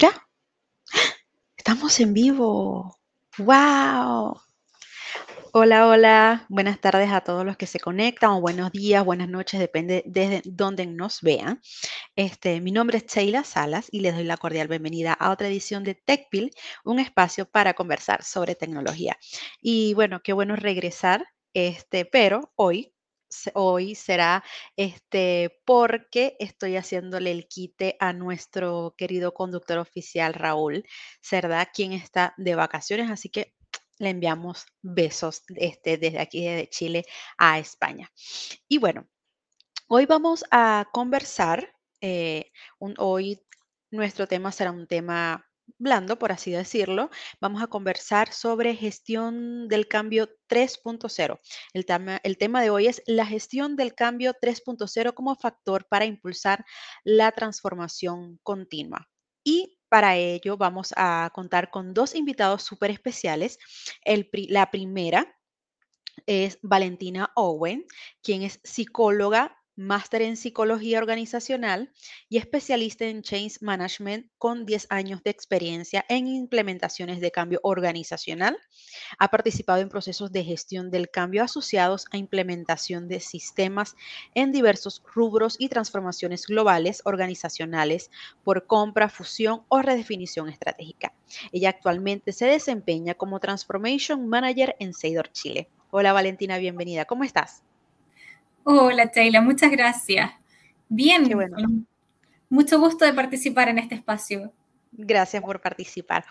Ya. Estamos en vivo. ¡Wow! Hola, hola. Buenas tardes a todos los que se conectan o buenos días, buenas noches, depende desde donde nos vean. Este, mi nombre es Sheila Salas y les doy la cordial bienvenida a otra edición de TechPill, un espacio para conversar sobre tecnología. Y bueno, qué bueno regresar, este, pero hoy hoy será este, porque estoy haciéndole el quite a nuestro querido conductor oficial Raúl Cerda, quien está de vacaciones, así que le enviamos besos este, desde aquí, desde Chile a España. Y bueno, hoy vamos a conversar, eh, hoy nuestro tema será un tema blando, por así decirlo, vamos a conversar sobre gestión del cambio 3.0. El tema, el tema de hoy es la gestión del cambio 3.0 como factor para impulsar la transformación continua. Y para ello vamos a contar con dos invitados súper especiales. la primera es Valentina Owen, quien es psicóloga máster en psicología organizacional y especialista en change management con 10 años de experiencia en implementaciones de cambio organizacional. Ha participado en procesos de gestión del cambio asociados a implementación de sistemas en diversos rubros y transformaciones globales organizacionales por compra, fusión o redefinición estratégica. Ella actualmente se desempeña como Transformation Manager en Seidor Chile. Hola Valentina, bienvenida. ¿Cómo estás? Hola, Sheila, muchas gracias. Bien, mucho gusto de participar en este espacio. Gracias por participar.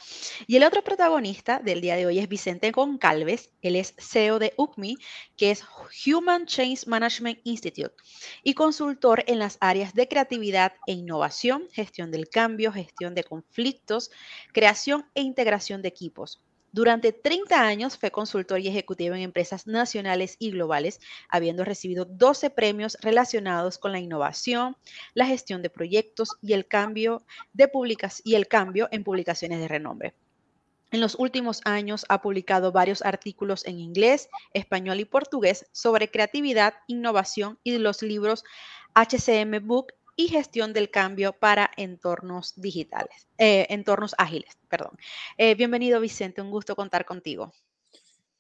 Y el otro protagonista del día de hoy es Vicente Goncalves. Él es CEO de UCMI, que es Human Change Management Institute, y consultor en las áreas de creatividad e innovación, gestión del cambio, gestión de conflictos, creación e integración de equipos. Durante 30 años fue consultor y ejecutivo en empresas nacionales y globales, habiendo recibido 12 premios relacionados con la innovación, la gestión de proyectos y el cambio, y el cambio en publicaciones de renombre. En los últimos años ha publicado varios artículos en inglés, español y portugués sobre creatividad, innovación y los libros HCM Book y gestión del cambio para entornos digitales, eh, entornos ágiles, perdón. Eh, bienvenido Vicente, un gusto contar contigo.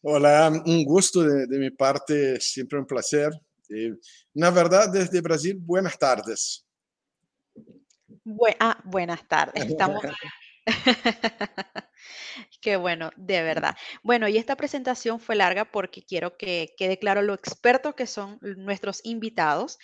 Hola, un gusto de, mi parte, siempre un placer. Eh, la verdad, desde Brasil, buenas tardes. ah, buenas tardes. Estamos... Qué bueno, de verdad. Bueno, y esta presentación fue larga porque quiero que quede claro lo expertos que son nuestros invitados.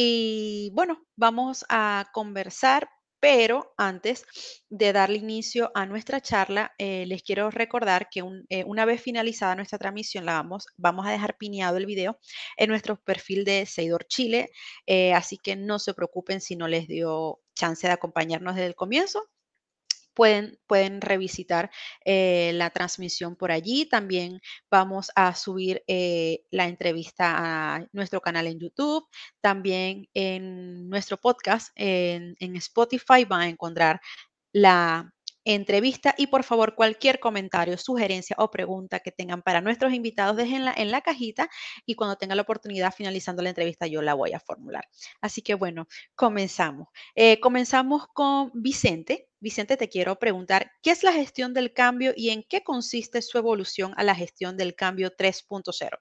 Y bueno, vamos a conversar, pero antes de darle inicio a nuestra charla, eh, les quiero recordar que eh, una vez finalizada nuestra transmisión, la vamos, vamos a dejar pineado el video en nuestro perfil de Seidor Chile, eh, así que no se preocupen si no les dio chance de acompañarnos desde el comienzo pueden, revisitar eh, la transmisión por allí. También vamos a subir eh, la entrevista a nuestro canal en YouTube. También en nuestro podcast en, en Spotify van a encontrar la, entrevista y por favor cualquier comentario, sugerencia o pregunta que tengan para nuestros invitados déjenla en la cajita y cuando tenga la oportunidad finalizando la entrevista yo la voy a formular. Así que bueno, comenzamos. Eh, comenzamos con Vicente. Vicente, te quiero preguntar, ¿qué es la gestión del cambio y en qué consiste su evolución a la gestión del cambio 3.0?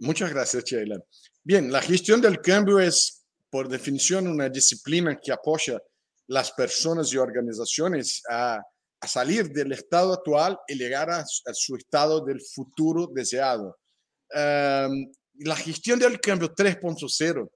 Muchas gracias, Sheila. Bien, la gestión del cambio es, por definición, una disciplina que apoya las personas y organizaciones a, salir del estado actual y llegar a, su estado del futuro deseado. Em, la gestión del cambio 3.0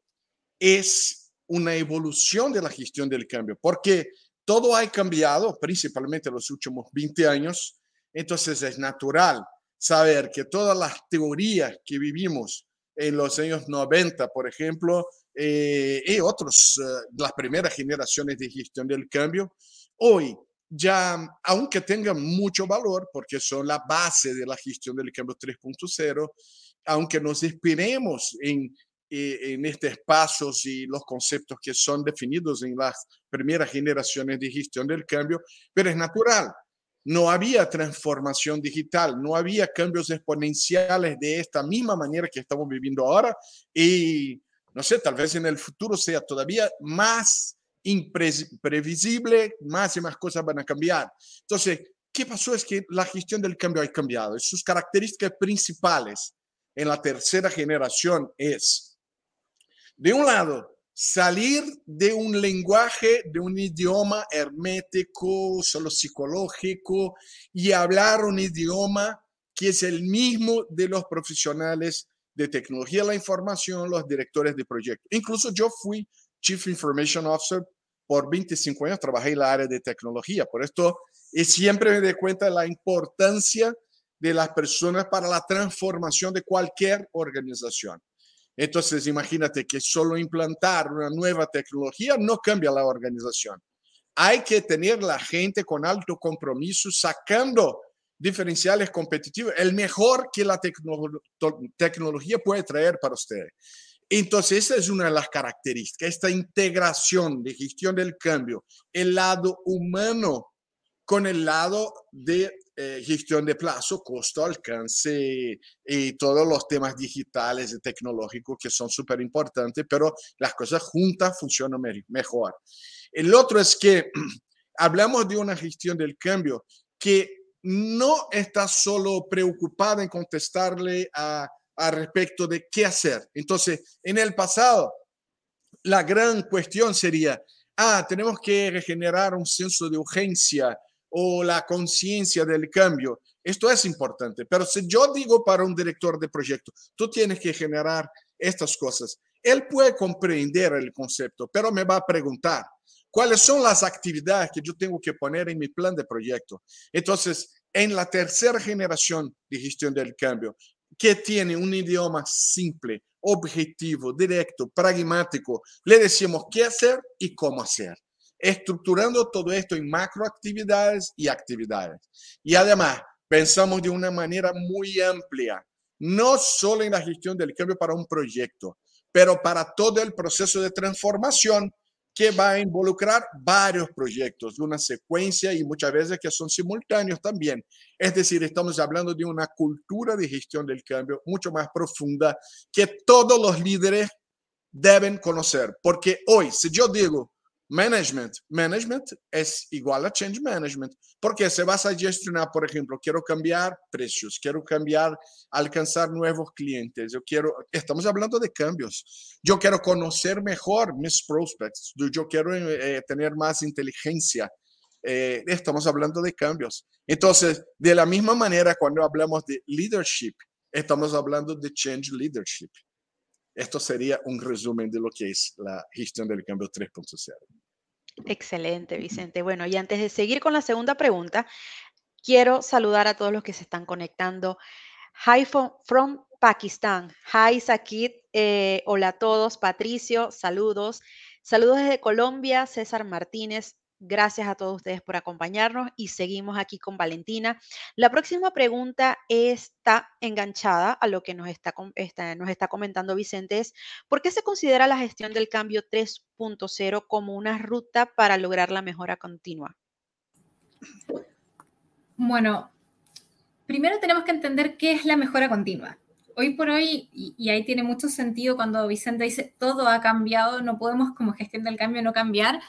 es una evolución de la gestión del cambio, porque todo ha cambiado, principalmente en los últimos 20 años, entonces es natural saber que todas las teorías que vivimos en los años 90, por ejemplo, eh, y otros, eh, las primeras generaciones de gestión del cambio, hoy ya, aunque tengan mucho valor, porque son la base de la gestión del cambio 3.0, aunque nos inspiremos en, en estos pasos y los conceptos que son definidos en las primeras generaciones de gestión del cambio, pero es natural. No había transformación digital, no había cambios exponenciales de esta misma manera que estamos viviendo ahora y no sé, tal vez en el futuro sea todavía más imprevisible, más y más cosas van a cambiar. Entonces, ¿qué pasó? Es que la gestión del cambio ha cambiado. Sus características principales en la tercera generación es, de un lado, salir de un lenguaje, de un idioma hermético, solo psicológico, y hablar un idioma que es el mismo de los profesionales de tecnología la información, los directores de proyectos. Incluso yo fui Chief Information Officer por 25 años, trabajé en la área de tecnología. Por esto y siempre me doy cuenta de la importancia de las personas para la transformación de cualquier organización. Entonces, imagínate que solo implantar una nueva tecnología no cambia la organización. Hay que tener la gente con alto compromiso sacando diferenciales competitivos, el mejor que la tecnología puede traer para ustedes. Entonces, esa es una de las características, esta integración de gestión del cambio, el lado humano con el lado de eh, gestión de plazo, costo, alcance y todos los temas digitales y tecnológicos que son súper importantes, pero las cosas juntas funcionan mejor. El otro es que hablamos de una gestión del cambio que no está solo preocupada en contestarle a, respecto de qué hacer. Entonces, en el pasado, la gran cuestión sería, ah, tenemos que regenerar un senso de urgencia o la conciencia del cambio. Esto es importante, pero si yo digo para un director de proyecto, tú tienes que generar estas cosas, él puede comprender el concepto, pero me va a preguntar, ¿Cuáles son las actividades que yo tengo que poner en mi plan de proyecto? Entonces, en la tercera generación de gestión del cambio, que tiene un idioma simple, objetivo, directo, pragmático, le decimos qué hacer y cómo hacer, estructurando todo esto en macroactividades y actividades. Y además, pensamos de una manera muy amplia, no solo en la gestión del cambio para un proyecto, pero para todo el proceso de transformación que va a involucrar varios proyectos, una secuencia y muchas veces que son simultáneos también. Es decir, estamos hablando de una cultura de gestión del cambio mucho más profunda que todos los líderes deben conocer. Porque hoy, si yo digo, Management. Management es igual a change management, porque se vas a gestionar, por ejemplo, quiero cambiar precios, quiero cambiar, alcanzar nuevos clientes, yo quiero, estamos hablando de cambios, yo quiero conocer mejor mis prospects, yo quiero eh, tener más inteligencia, eh, estamos hablando de cambios. Entonces, de la misma manera, cuando hablamos de leadership, estamos hablando de change leadership. Esto sería un resumen de lo que es la gestión del cambio 3.0. Excelente, Vicente. Bueno, y antes de seguir con la segunda pregunta, quiero saludar a todos los que se están conectando. Hi from, Pakistán. Hi, Sakit. Eh, hola a todos. Patricio, saludos. Saludos desde Colombia. César Martínez. Gracias a todos ustedes por acompañarnos y seguimos aquí con Valentina. La próxima pregunta está enganchada a lo que nos está, nos está comentando Vicente. Es, ¿por qué se considera la gestión del cambio 3.0 como una ruta para lograr la mejora continua? Bueno, primero tenemos que entender qué es la mejora continua. Hoy por hoy, y, y ahí tiene mucho sentido cuando Vicente dice todo ha cambiado, no podemos como gestión del cambio no cambiar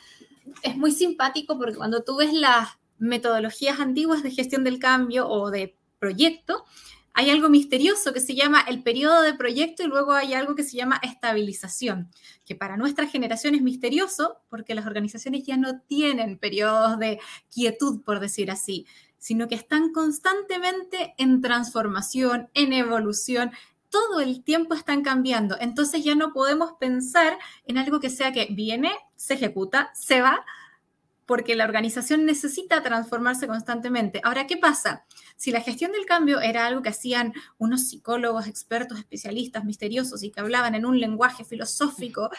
es muy simpático porque cuando tú ves las metodologías antiguas de gestión del cambio o de proyecto, hay algo misterioso que se llama el periodo de proyecto y luego hay algo que se llama estabilización, que para nuestra generación es misterioso porque las organizaciones ya no tienen periodos de quietud, por decir así, sino que están constantemente en transformación, en evolución, todo el tiempo están cambiando. Entonces ya no podemos pensar en algo que sea que viene, se ejecuta, se va, porque la organización necesita transformarse constantemente. Ahora, ¿qué pasa? Si la gestión del cambio era algo que hacían unos psicólogos, expertos, especialistas, misteriosos y que hablaban en un lenguaje filosófico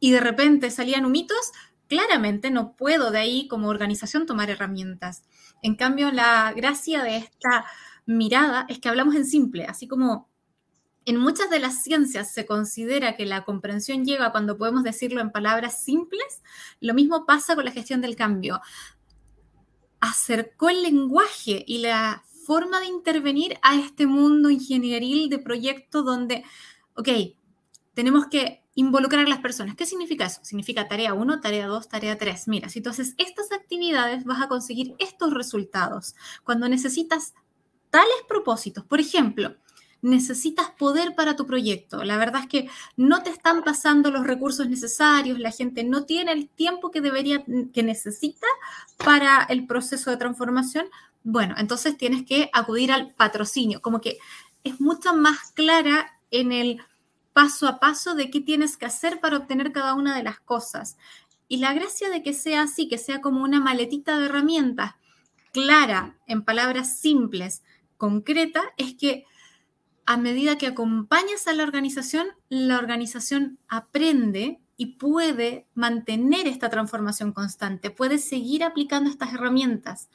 y de repente salían humitos, claramente no puedo de ahí como organización tomar herramientas. En cambio, la gracia de esta mirada es que hablamos en simple, así como en muchas de las ciencias se considera que la comprensión llega cuando podemos decirlo en palabras simples. Lo mismo pasa con la gestión del cambio. Acercó el lenguaje y la forma de intervenir a este mundo ingenieril de proyecto donde, ok, tenemos que involucrar a las personas. ¿Qué significa eso? Significa tarea 1, tarea 2, tarea 3. Mira, si tú haces estas actividades, vas a conseguir estos resultados. Cuando necesitas tales propósitos, por ejemplo, necesitas poder para tu proyecto. La verdad es que no te están pasando los recursos necesarios, la gente no tiene el tiempo que debería, que necesita para el proceso de transformación. Bueno, entonces tienes que acudir al patrocinio, como que es mucho más clara en el paso a paso de qué tienes que hacer para obtener cada una de las cosas. Y la gracia de que sea así, que sea como una maletita de herramientas clara, en palabras simples, concreta, es que a medida que acompañas a la organización, la organización aprende y puede mantener esta transformación constante, puede seguir aplicando estas herramientas.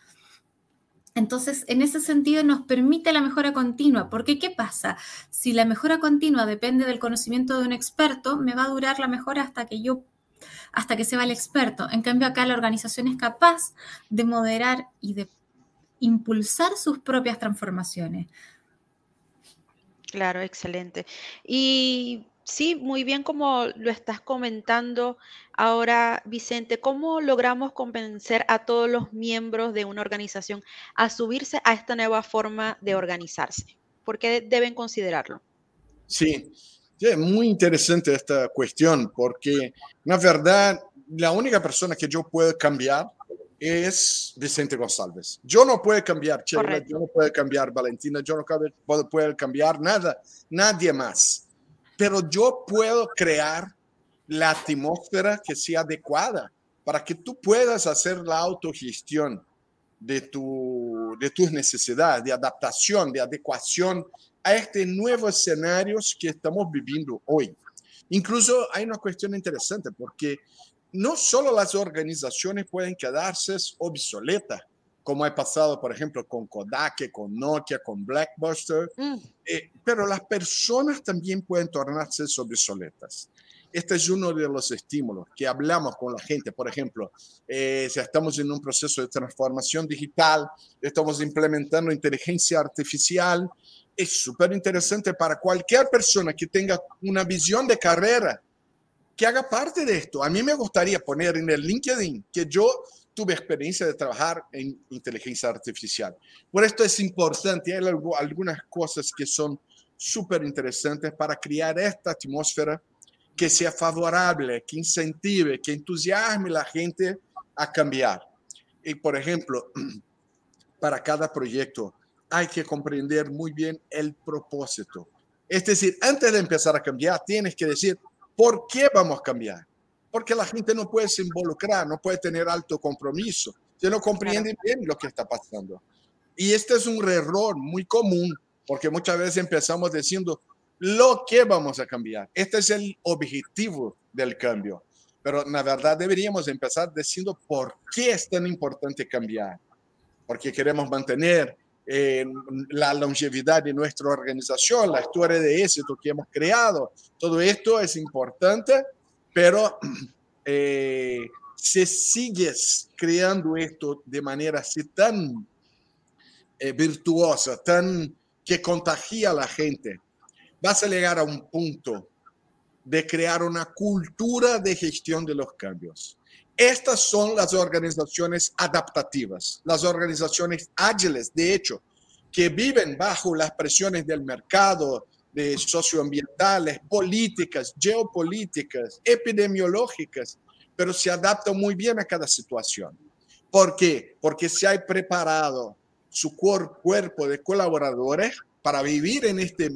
Entonces, en ese sentido nos permite la mejora continua, porque ¿qué pasa? Si la mejora continua depende del conocimiento de un experto, me va a durar la mejora hasta que yo hasta que se va el experto. En cambio, acá la organización es capaz de moderar y de impulsar sus propias transformaciones. Claro, excelente. Y Sí, muy bien como lo estás comentando ahora, Vicente, ¿cómo logramos convencer a todos los miembros de una organización a subirse a esta nueva forma de organizarse? ¿Por qué deben considerarlo? Sí, muy interesante esta cuestión porque, la verdad, la única persona que yo puedo cambiar es Vicente González. Yo no puedo cambiar Sheila, yo no puedo cambiar Valentina, yo no puedo cambiar nada, nadie más pero yo puedo crear la atmósfera que sea adecuada para que tú puedas hacer la autogestión de, tu, de tus necesidades, de adaptación, de adecuación a este nuevo escenarios que estamos viviendo hoy. Incluso hay una cuestión interesante porque no solo las organizaciones pueden quedarse obsoletas, como ha pasado, por ejemplo, con Kodak, con Nokia, con Blackbuster, mm. eh, pero las personas también pueden tornarse obsoletas. Este es uno de los estímulos que hablamos con la gente. Por ejemplo, eh, si estamos en un proceso de transformación digital, estamos implementando inteligencia artificial, es súper interesante para cualquier persona que tenga una visión de carrera que haga parte de esto. A mí me gustaría poner en el LinkedIn que yo tuve experiencia de trabajar en inteligencia artificial. Por esto es importante, hay algunas cosas que son súper interesantes para crear esta atmósfera que sea favorable, que incentive, que entusiasme la gente a cambiar. Y por ejemplo, para cada proyecto hay que comprender muy bien el propósito. Es decir, antes de empezar a cambiar, tienes que decir, ¿por qué vamos a cambiar? porque la gente no puede se involucrar, no puede tener alto compromiso, se no comprende bien lo que está pasando. Y este es un error muy común, porque muchas veces empezamos diciendo lo que vamos a cambiar. Este es el objetivo del cambio. Pero la verdad deberíamos empezar diciendo por qué es tan importante cambiar. Porque queremos mantener eh, la longevidad de nuestra organización, la historia de éxito que hemos creado. Todo esto es importante pero eh, si sigues creando esto de manera así tan eh, virtuosa, tan que contagia a la gente, vas a llegar a un punto de crear una cultura de gestión de los cambios. Estas son las organizaciones adaptativas, las organizaciones ágiles, de hecho, que viven bajo las presiones del mercado, de socioambientales, políticas, geopolíticas, epidemiológicas, pero se adapta muy bien a cada situación. ¿Por qué? Porque se ha preparado su cuerpo de colaboradores para vivir en este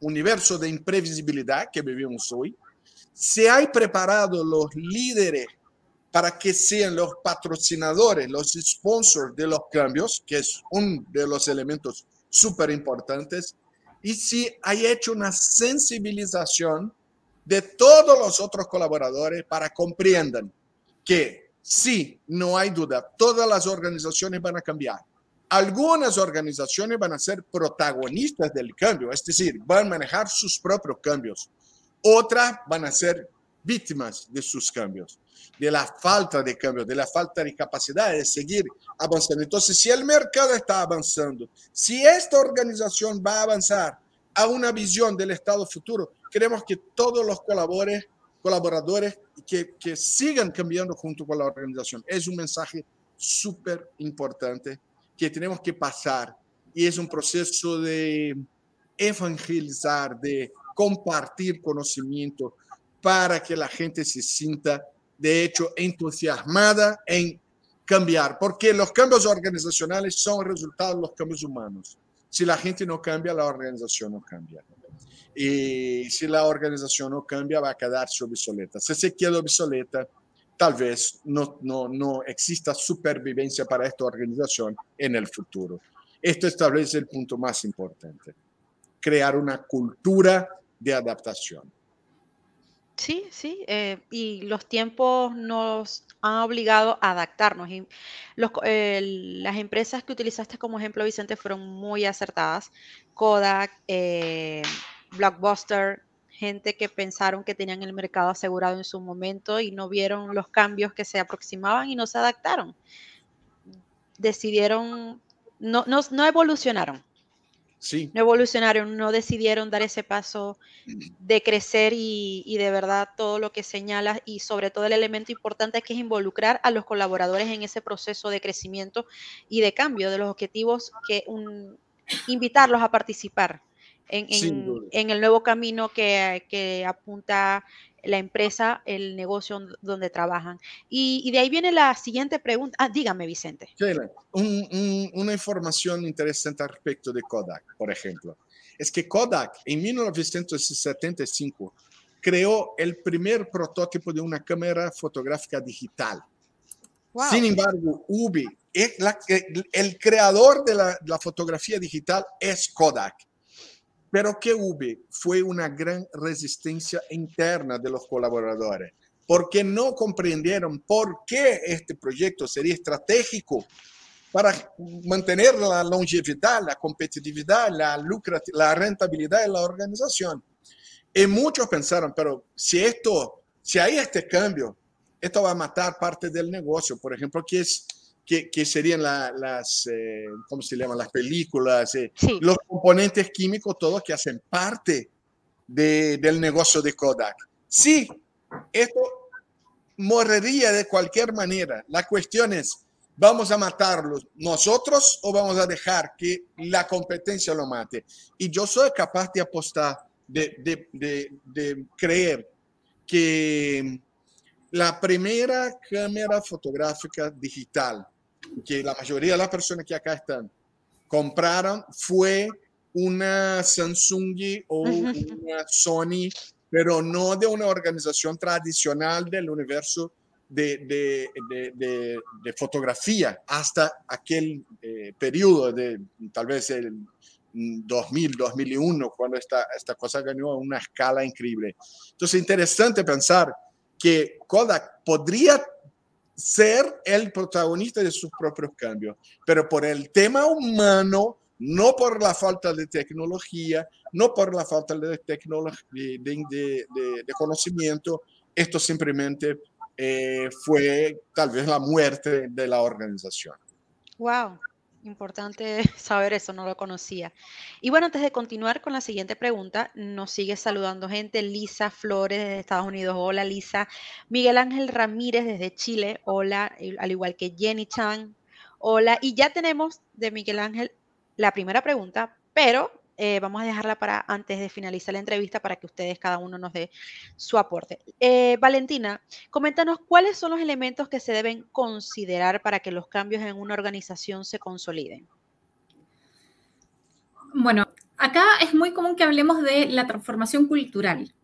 universo de imprevisibilidad que vivimos hoy. Se ha preparado los líderes para que sean los patrocinadores, los sponsors de los cambios, que es uno de los elementos súper importantes y si hay hecho una sensibilización de todos los otros colaboradores para comprendan que sí, no hay duda, todas las organizaciones van a cambiar. Algunas organizaciones van a ser protagonistas del cambio, es decir, van a manejar sus propios cambios. Otras van a ser víctimas de sus cambios, de la falta de cambio, de la falta de capacidad de seguir avanzando. Entonces, si el mercado está avanzando, si esta organización va a avanzar a una visión del Estado futuro, queremos que todos los colaboradores colaboradores que, sigan cambiando junto con la organización. Es un mensaje súper importante que tenemos que pasar y es un proceso de evangelizar, de compartir conocimiento para que la gente se sienta, de hecho, entusiasmada en cambiar, porque los cambios organizacionales son resultado de los cambios humanos. Si la gente no cambia, la organización no cambia. Y si la organización no cambia, va a quedarse obsoleta. Si se queda obsoleta, tal vez no, no, no exista supervivencia para esta organización en el futuro. Esto establece el punto más importante, crear una cultura de adaptación. Sí, sí, eh, y los tiempos nos han obligado a adaptarnos. Y los las empresas que utilizaste como ejemplo, Vicente, fueron muy acertadas. Kodak, eh, Blockbuster, gente que pensaron que tenían el mercado asegurado en su momento y no vieron los cambios que se aproximaban y no se adaptaron. Decidieron, no, no, no evolucionaron. Sí. No evolucionaron, no decidieron dar ese paso de crecer y, y, de verdad todo lo que señalas y sobre todo el elemento importante es que es involucrar a los colaboradores en ese proceso de crecimiento y de cambio de los objetivos, que un, invitarlos a participar en, en, en el nuevo camino que, que, apunta la empresa, el negocio donde trabajan. Y, y de ahí viene la siguiente pregunta. Ah, dígame, Vicente. Sheila, un, un, una información interesante al respecto de Kodak, por ejemplo, es que Kodak en 1975 creó el primer prototipo de una cámara fotográfica digital. Wow. Sin embargo, UBI, el, el creador de la, la fotografía digital es Kodak. Pero que hubo fue una gran resistencia interna de los colaboradores, porque no comprendieron por qué este proyecto sería estratégico para mantener la longevidad, la competitividad, la, la rentabilidad de la organización. Y muchos pensaron, pero si esto, si hay este cambio, esto va a matar parte del negocio, por ejemplo, que es que, que serían la, las, eh, ¿cómo se llaman? Las películas, eh, sí. los componentes químicos, todos que hacen parte de, del negocio de Kodak. Sí, esto moriría de cualquier manera. La cuestión es, ¿vamos a matarlos nosotros o vamos a dejar que la competencia lo mate? Y yo soy capaz de apostar, de, de, de, de creer que la primera cámara fotográfica digital que la mayoría de las personas que acá están compraron fue una Samsung o una Sony, pero no de una organización tradicional del universo de, de, de, de fotografía hasta aquel eh, periodo de tal vez el 2000, 2001, cuando esta, esta cosa ganó una escala increíble. Entonces, interesante pensar que Kodak podría ser el protagonista de sus propios cambios, pero por el tema humano, no por la falta de tecnología, no por la falta de, de, de, de conocimiento, esto simplemente eh, fue tal vez la muerte de la organización. Wow, Importante saber eso, no lo conocía. Y bueno, antes de continuar con la siguiente pregunta, nos sigue saludando gente. Lisa Flores desde Estados Unidos, hola Lisa. Miguel Ángel Ramírez desde Chile, hola, al igual que Jenny Chan, hola. Y ya tenemos de Miguel Ángel la primera pregunta, pero eh, vamos a dejarla para antes de finalizar la entrevista para que ustedes cada uno nos dé su aporte. Eh, Valentina, coméntanos cuáles son los elementos que se deben considerar para que los cambios en una organización se consoliden. Bueno, acá es muy común que hablemos de la transformación cultural.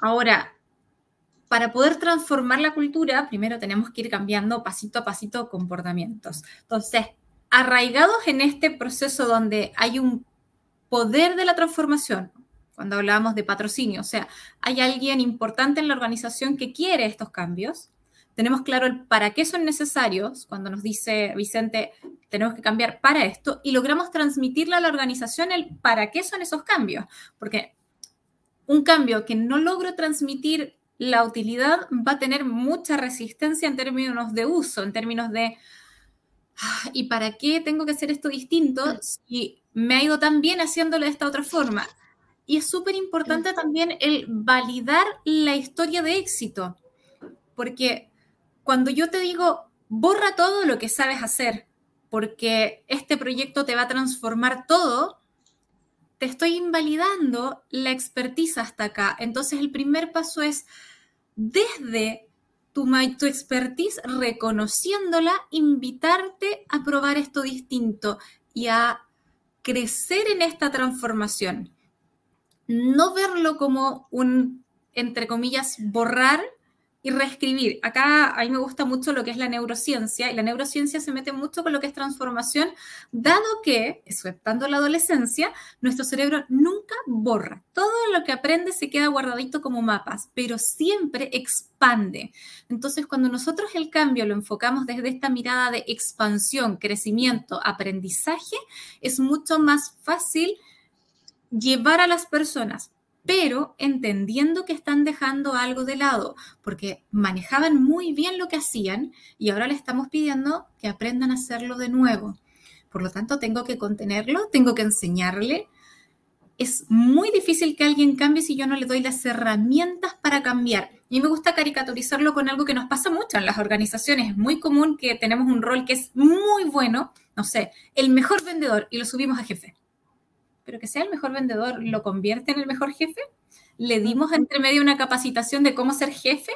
Ahora, para poder transformar la cultura, primero tenemos que ir cambiando pasito a pasito comportamientos. Entonces, arraigados en este proceso donde hay un poder de la transformación, cuando hablábamos de patrocinio, o sea, hay alguien importante en la organización que quiere estos cambios, tenemos claro el para qué son necesarios, cuando nos dice Vicente, tenemos que cambiar para esto, y logramos transmitirle a la organización el para qué son esos cambios, porque un cambio que no logro transmitir la utilidad va a tener mucha resistencia en términos de uso, en términos de, ¿y para qué tengo que hacer esto distinto si me ha ido tan bien haciéndolo de esta otra forma. Y es súper importante también el validar la historia de éxito, porque cuando yo te digo, borra todo lo que sabes hacer, porque este proyecto te va a transformar todo, te estoy invalidando la expertise hasta acá. Entonces el primer paso es, desde tu, tu expertise, reconociéndola, invitarte a probar esto distinto y a crecer en esta transformación. No verlo como un, entre comillas, borrar y reescribir. Acá a mí me gusta mucho lo que es la neurociencia y la neurociencia se mete mucho con lo que es transformación, dado que, exceptando la adolescencia, nuestro cerebro nunca borra. Todo lo que aprende se queda guardadito como mapas, pero siempre expande. Entonces, cuando nosotros el cambio lo enfocamos desde esta mirada de expansión, crecimiento, aprendizaje, es mucho más fácil llevar a las personas pero entendiendo que están dejando algo de lado, porque manejaban muy bien lo que hacían y ahora le estamos pidiendo que aprendan a hacerlo de nuevo. Por lo tanto, tengo que contenerlo, tengo que enseñarle. Es muy difícil que alguien cambie si yo no le doy las herramientas para cambiar. Y me gusta caricaturizarlo con algo que nos pasa mucho en las organizaciones. Es muy común que tenemos un rol que es muy bueno, no sé, el mejor vendedor y lo subimos a jefe pero que sea el mejor vendedor, ¿lo convierte en el mejor jefe? ¿Le dimos entre medio una capacitación de cómo ser jefe?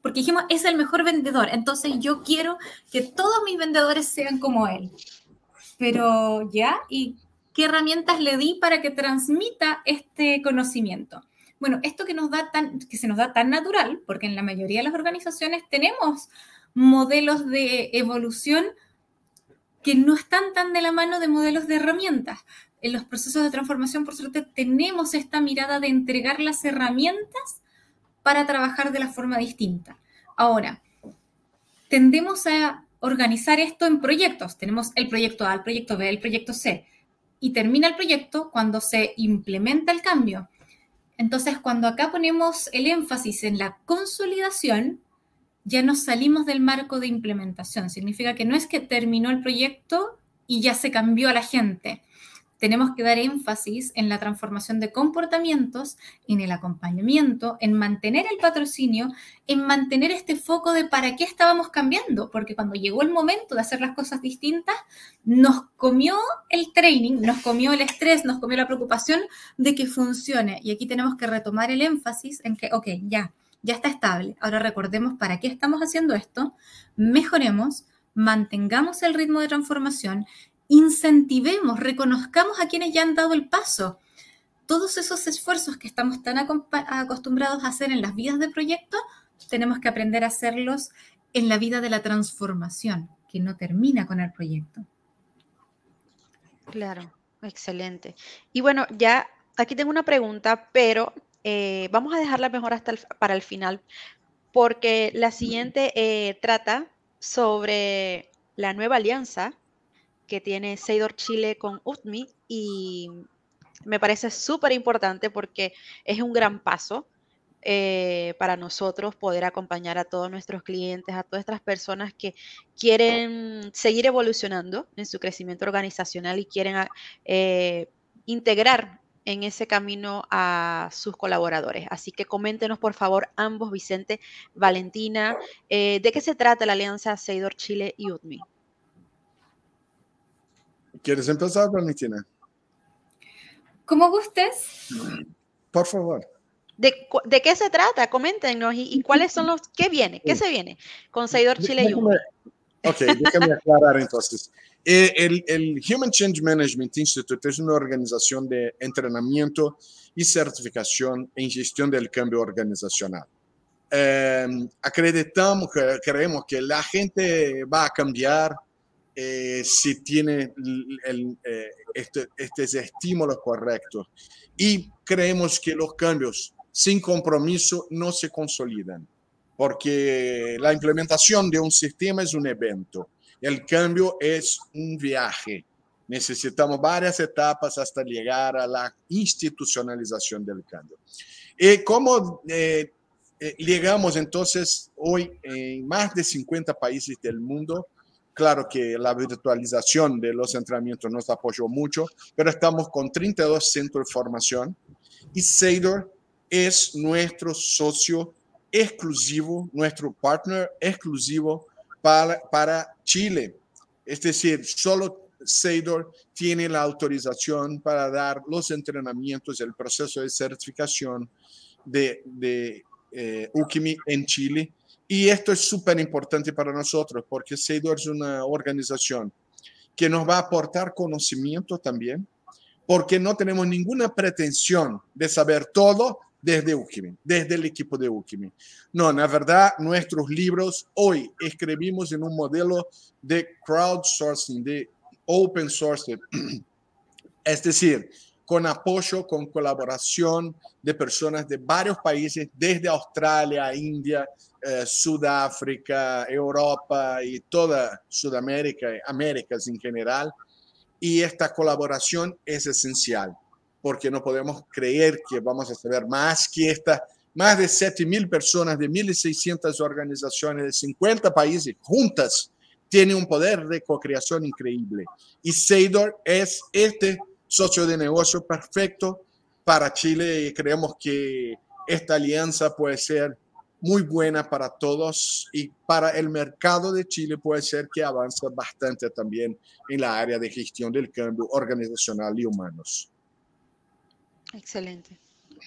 Porque dijimos, es el mejor vendedor, entonces yo quiero que todos mis vendedores sean como él. Pero ya, ¿y qué herramientas le di para que transmita este conocimiento? Bueno, esto que, nos da tan, que se nos da tan natural, porque en la mayoría de las organizaciones tenemos modelos de evolución que no están tan de la mano de modelos de herramientas, en los procesos de transformación, por suerte, tenemos esta mirada de entregar las herramientas para trabajar de la forma distinta. Ahora, tendemos a organizar esto en proyectos. Tenemos el proyecto A, el proyecto B, el proyecto C. Y termina el proyecto cuando se implementa el cambio. Entonces, cuando acá ponemos el énfasis en la consolidación, ya nos salimos del marco de implementación. Significa que no es que terminó el proyecto y ya se cambió a la gente tenemos que dar énfasis en la transformación de comportamientos, en el acompañamiento, en mantener el patrocinio, en mantener este foco de para qué estábamos cambiando, porque cuando llegó el momento de hacer las cosas distintas, nos comió el training, nos comió el estrés, nos comió la preocupación de que funcione. Y aquí tenemos que retomar el énfasis en que, ok, ya, ya está estable. Ahora recordemos para qué estamos haciendo esto, mejoremos, mantengamos el ritmo de transformación incentivemos, reconozcamos a quienes ya han dado el paso. Todos esos esfuerzos que estamos tan acostumbrados a hacer en las vidas de proyecto, tenemos que aprender a hacerlos en la vida de la transformación, que no termina con el proyecto. Claro, excelente. Y bueno, ya aquí tengo una pregunta, pero eh, vamos a dejarla mejor hasta para el final, porque la siguiente eh, trata sobre la nueva alianza que tiene Seidor Chile con UTMI y me parece súper importante porque es un gran paso eh, para nosotros poder acompañar a todos nuestros clientes, a todas estas personas que quieren seguir evolucionando en su crecimiento organizacional y quieren eh, integrar en ese camino a sus colaboradores. Así que coméntenos, por favor, ambos, Vicente, Valentina, eh, de qué se trata la alianza Seidor Chile y UTMI. ¿Quieres empezar, Valentina? Como gustes. Por favor. ¿De, ¿De, qué se trata? Coméntenos y, cuáles son los, ¿qué viene? ¿Qué se viene con Seidor Chile y Ok, déjame aclarar entonces. Eh, el, el, Human Change Management Institute es una organización de entrenamiento y certificación en gestión del cambio organizacional. Eh, acreditamos, creemos que la gente va a cambiar, eh, si tiene el, eh, este, estos estímulos correctos. Y creemos que los cambios sin compromiso no se consolidan, porque la implementación de un sistema es un evento, el cambio es un viaje. Necesitamos varias etapas hasta llegar a la institucionalización del cambio. ¿Y cómo eh, llegamos entonces hoy en más de 50 países del mundo? Claro que la virtualización de los entrenamientos nos apoyó mucho, pero estamos con 32 centros de formación Y Seidor es nuestro socio exclusivo, nuestro partner exclusivo para, Chile. Es decir, solo Seidor tiene la autorización para dar los entrenamientos, el proceso de certificación de, de eh, UKIMI en Chile. Y esto es súper importante para nosotros porque Seidor es una organización que nos va a aportar conocimiento también, porque no tenemos ninguna pretensión de saber todo desde Ukimi, desde el equipo de Ukimi. No, la verdad, nuestros libros hoy escribimos en un modelo de crowdsourcing, de open source, es decir, con apoyo, con colaboración de personas de varios países, desde Australia, India, eh, Sudáfrica, Europa y toda Sudamérica, Américas en general. Y esta colaboración es esencial, porque no podemos creer que vamos a saber más que esta, más de 7.000 personas de 1.600 organizaciones de 50 países juntas tiene un poder de co-creación increíble. Y Seidor es este socio de negocio perfecto para Chile y creemos que esta alianza puede ser muy buena para todos y para el mercado de Chile puede ser que avance bastante también en la área de gestión del cambio organizacional y humanos. Excelente.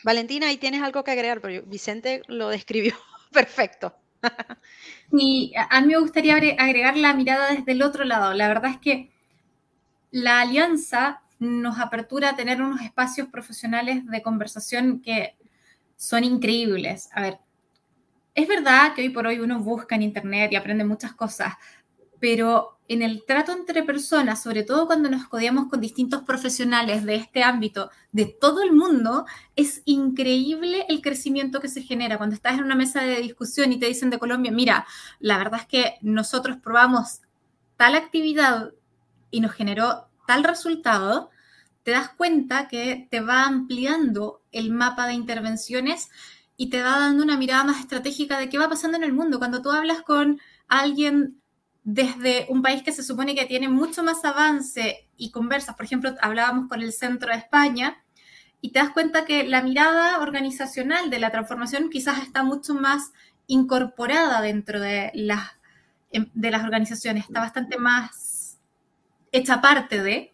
Valentina, ahí tienes algo que agregar, pero Vicente lo describió perfecto. Y a mí me gustaría agregar la mirada desde el otro lado. La verdad es que la alianza nos apertura a tener unos espacios profesionales de conversación que son increíbles. A ver, es verdad que hoy por hoy uno busca en Internet y aprende muchas cosas, pero en el trato entre personas, sobre todo cuando nos codiamos con distintos profesionales de este ámbito, de todo el mundo, es increíble el crecimiento que se genera. Cuando estás en una mesa de discusión y te dicen de Colombia, mira, la verdad es que nosotros probamos tal actividad y nos generó tal resultado, te das cuenta que te va ampliando el mapa de intervenciones y te va dando una mirada más estratégica de qué va pasando en el mundo. Cuando tú hablas con alguien desde un país que se supone que tiene mucho más avance y conversas, por ejemplo, hablábamos con el centro de España, y te das cuenta que la mirada organizacional de la transformación quizás está mucho más incorporada dentro de las, em, de las organizaciones, está bastante más hecha parte de,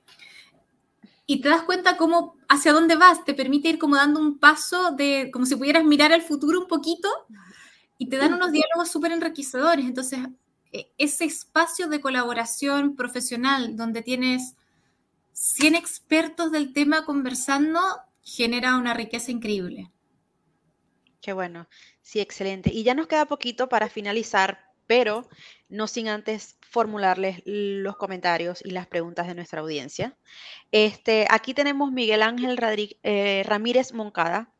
y te das cuenta cómo hacia dónde vas, te permite ir como dando un paso de como si pudieras mirar al futuro un poquito y te dan unos diálogos súper enriquecedores. Entonces, e, ese espacio de colaboración profesional donde tienes 100 expertos del tema conversando genera una riqueza increíble. Qué bueno, sí, excelente. Y ya nos queda poquito para finalizar, pero no sin antes formularles los comentarios y las preguntas de nuestra audiencia. Este, aquí tenemos Miguel Ángel eh, Ramírez Moncada.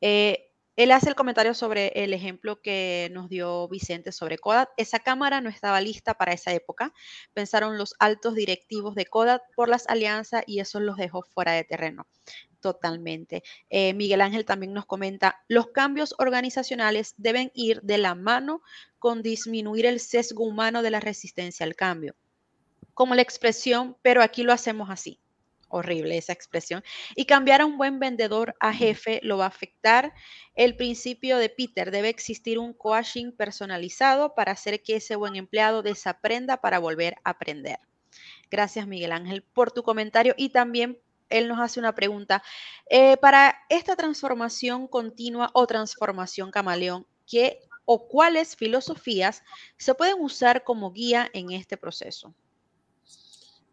Eh, él hace el comentario sobre el ejemplo que nos dio Vicente sobre Kodak. Esa cámara no estaba lista para esa época. Pensaron los altos directivos de Kodak por las alianzas y eso los dejó fuera de terreno. Totalmente. Eh, Miguel Ángel también nos comenta, los cambios organizacionales deben ir de la mano con disminuir el sesgo humano de la resistencia al cambio. Como la expresión, pero aquí lo hacemos así horrible esa expresión, y cambiar a un buen vendedor a jefe lo va a afectar. El principio de Peter, debe existir un coaching personalizado para hacer que ese buen empleado desaprenda para volver a aprender. Gracias Miguel Ángel por tu comentario y también él nos hace una pregunta. Eh, para esta transformación continua o transformación camaleón, ¿qué o cuáles filosofías se pueden usar como guía en este proceso?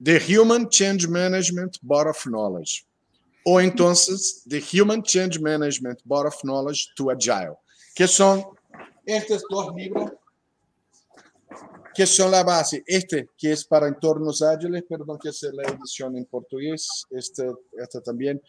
The Human Change Management Board of Knowledge. O entonces, The Human Change Management Board of Knowledge to Agile, que son estos dos libros que son la base. Este, que es para entornos ágiles, perdón, que es la edición en portugués, este, este también,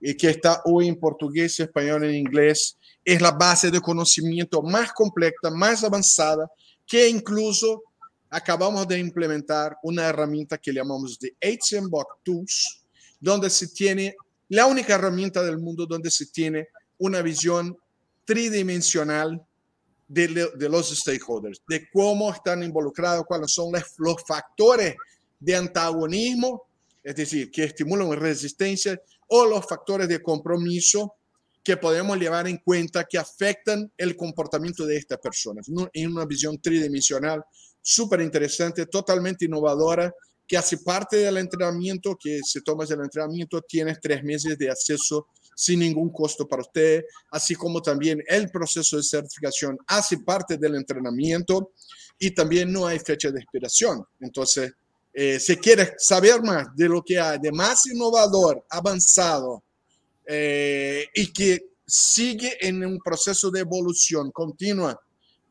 y que está hoy en portugués, español e inglés, es la base de conocimiento más completa, más avanzada, que incluso acabamos de implementar una herramienta que llamamos de HMBOK Tools, donde se tiene la única herramienta del mundo donde se tiene una visión tridimensional de, de los stakeholders, de cómo están involucrados, cuáles son los factores de antagonismo, es decir, que estimulan resistencia, o los factores de compromiso que podemos llevar en cuenta que afectan el comportamiento de estas personas. En una visión tridimensional súper interesante, totalmente innovadora, que hace parte del entrenamiento, que si tomas el entrenamiento tienes tres meses de acceso sin ningún costo para usted, así como también el proceso de certificación hace parte del entrenamiento y también no hay fecha de expiración. Entonces, eh, si quieres saber más de lo que hay de más innovador, avanzado, eh, y que sigue en un proceso de evolución continua,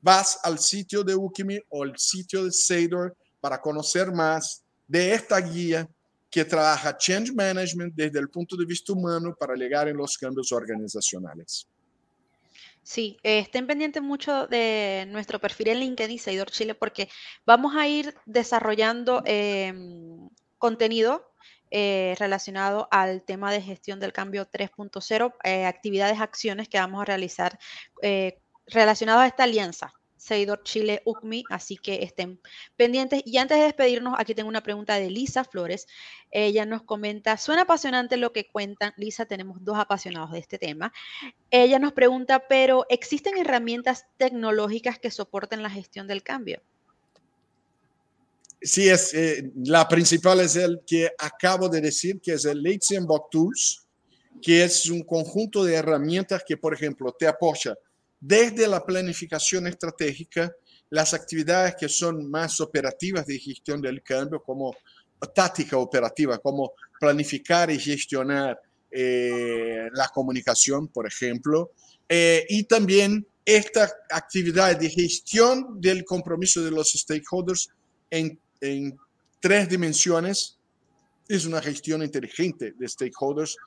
vas al sitio de Ukimi o el sitio de Sador para conocer más de esta guía que trabaja change management desde el punto de vista humano para llegar en los cambios organizacionales. Sí, estén pendientes mucho de nuestro perfil en LinkedIn, Seidor Chile, porque vamos a ir desarrollando em, contenido eh, relacionado al tema de gestión del cambio 3.0, eh, actividades, acciones que vamos a realizar eh, relacionadas a esta alianza. Seguidor Chile UCMI, así que estén pendientes. Y antes de despedirnos, aquí tengo una pregunta de Lisa Flores. Ella nos comenta, suena apasionante lo que cuentan. Lisa, tenemos dos apasionados de este tema. Ella nos pregunta, pero ¿existen herramientas tecnológicas que soporten la gestión del cambio? Sí, es, eh, la principal es el que acabo de decir, que es el Leitzenbach Tools, que es un conjunto de herramientas que, por ejemplo, te apoya desde la planificación estratégica, las actividades que son más operativas de gestión del cambio, como táctica operativa, como planificar y gestionar eh, la comunicación, por ejemplo, eh, y también esta actividad de gestión del compromiso de los stakeholders en en tres dimensiones. Es una gestión inteligente de stakeholders.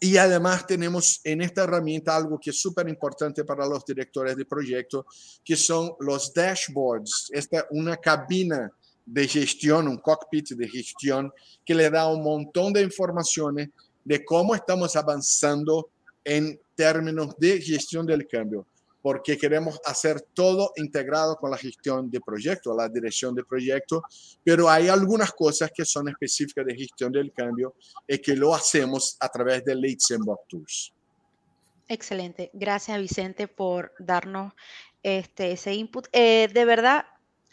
Y además tenemos en esta herramienta algo que es súper importante para los directores de proyecto, que son los dashboards. Esta una cabina de gestión, un cockpit de gestión que le da un montón de informaciones de cómo estamos avanzando en términos de gestión del cambio porque queremos hacer todo integrado con la gestión de proyecto, la dirección de proyecto, pero hay algunas cosas que son específicas de gestión del cambio y que lo hacemos a través de Leitzenbach Tools. Excelente. Gracias, Vicente, por darnos este, ese input. Eh, de verdad,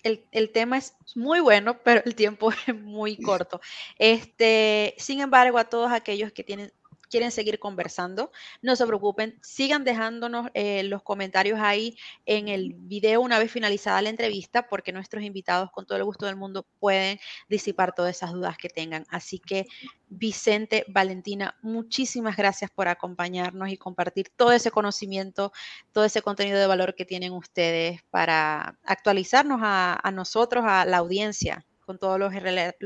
el, el, tema es muy bueno, pero el tiempo es muy corto. Este, sin embargo, a todos aquellos que tienen quieren seguir conversando, no se preocupen, sigan dejándonos eh, los comentarios ahí en el video una vez finalizada la entrevista, porque nuestros invitados con todo el gusto del mundo pueden disipar todas esas dudas que tengan. Así que Vicente, Valentina, muchísimas gracias por acompañarnos y compartir todo ese conocimiento, todo ese contenido de valor que tienen ustedes para actualizarnos a, nosotros, a la audiencia, con todo lo,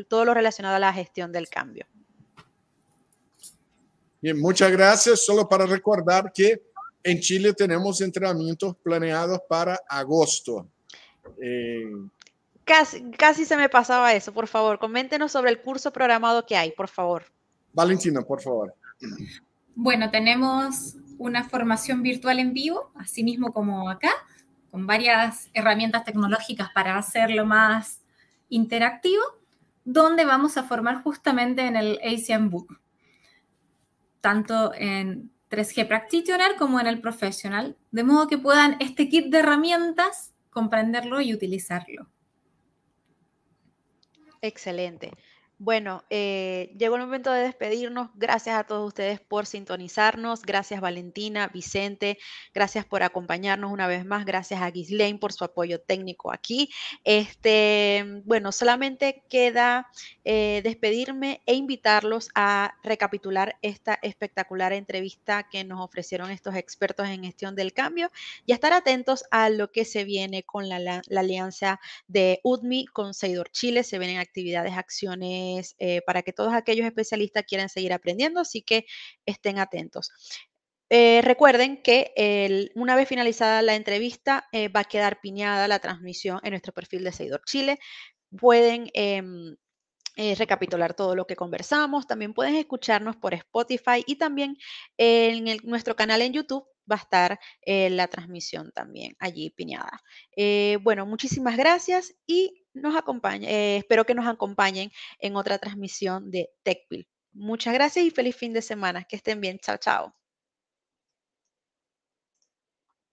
todo lo relacionado a la gestión del cambio. Bien, muchas gracias. Solo para recordar que en Chile tenemos entrenamientos planeados para agosto. Eh, casi, casi se me pasaba eso. Por favor, coméntenos sobre el curso programado que hay, por favor. Valentina, por favor. Bueno, tenemos una formación virtual en vivo, así mismo como acá, con varias herramientas tecnológicas para hacerlo más interactivo, donde vamos a formar justamente en el ASEAN Book tanto en 3G Practitioner como en el profesional, de modo que puedan este kit de herramientas comprenderlo y utilizarlo. Excelente. Bueno, eh, llegó el momento de despedirnos. Gracias a todos ustedes por sintonizarnos. Gracias Valentina, Vicente. Gracias por acompañarnos una vez más. Gracias a Ghislaine por su apoyo técnico aquí. Este, bueno, solamente queda eh, despedirme e invitarlos a recapitular esta espectacular entrevista que nos ofrecieron estos expertos en gestión del cambio y estar atentos a lo que se viene con la, la alianza de UDMI con Seidor Chile. Se vienen actividades, acciones eh, para que todos aquellos especialistas quieran seguir aprendiendo, así que estén atentos. Eh, recuerden que una vez finalizada la entrevista eh, va a quedar piñada la transmisión en nuestro perfil de Seguidor Chile. Pueden em, recapitular todo lo que conversamos. También pueden escucharnos por Spotify y también en nuestro canal en YouTube va a estar la transmisión también allí piñada. bueno, muchísimas gracias y nos eh, espero que nos acompañen en otra transmisión de TechPil. Muchas gracias y feliz fin de semana. Que estén bien. Chao, chao.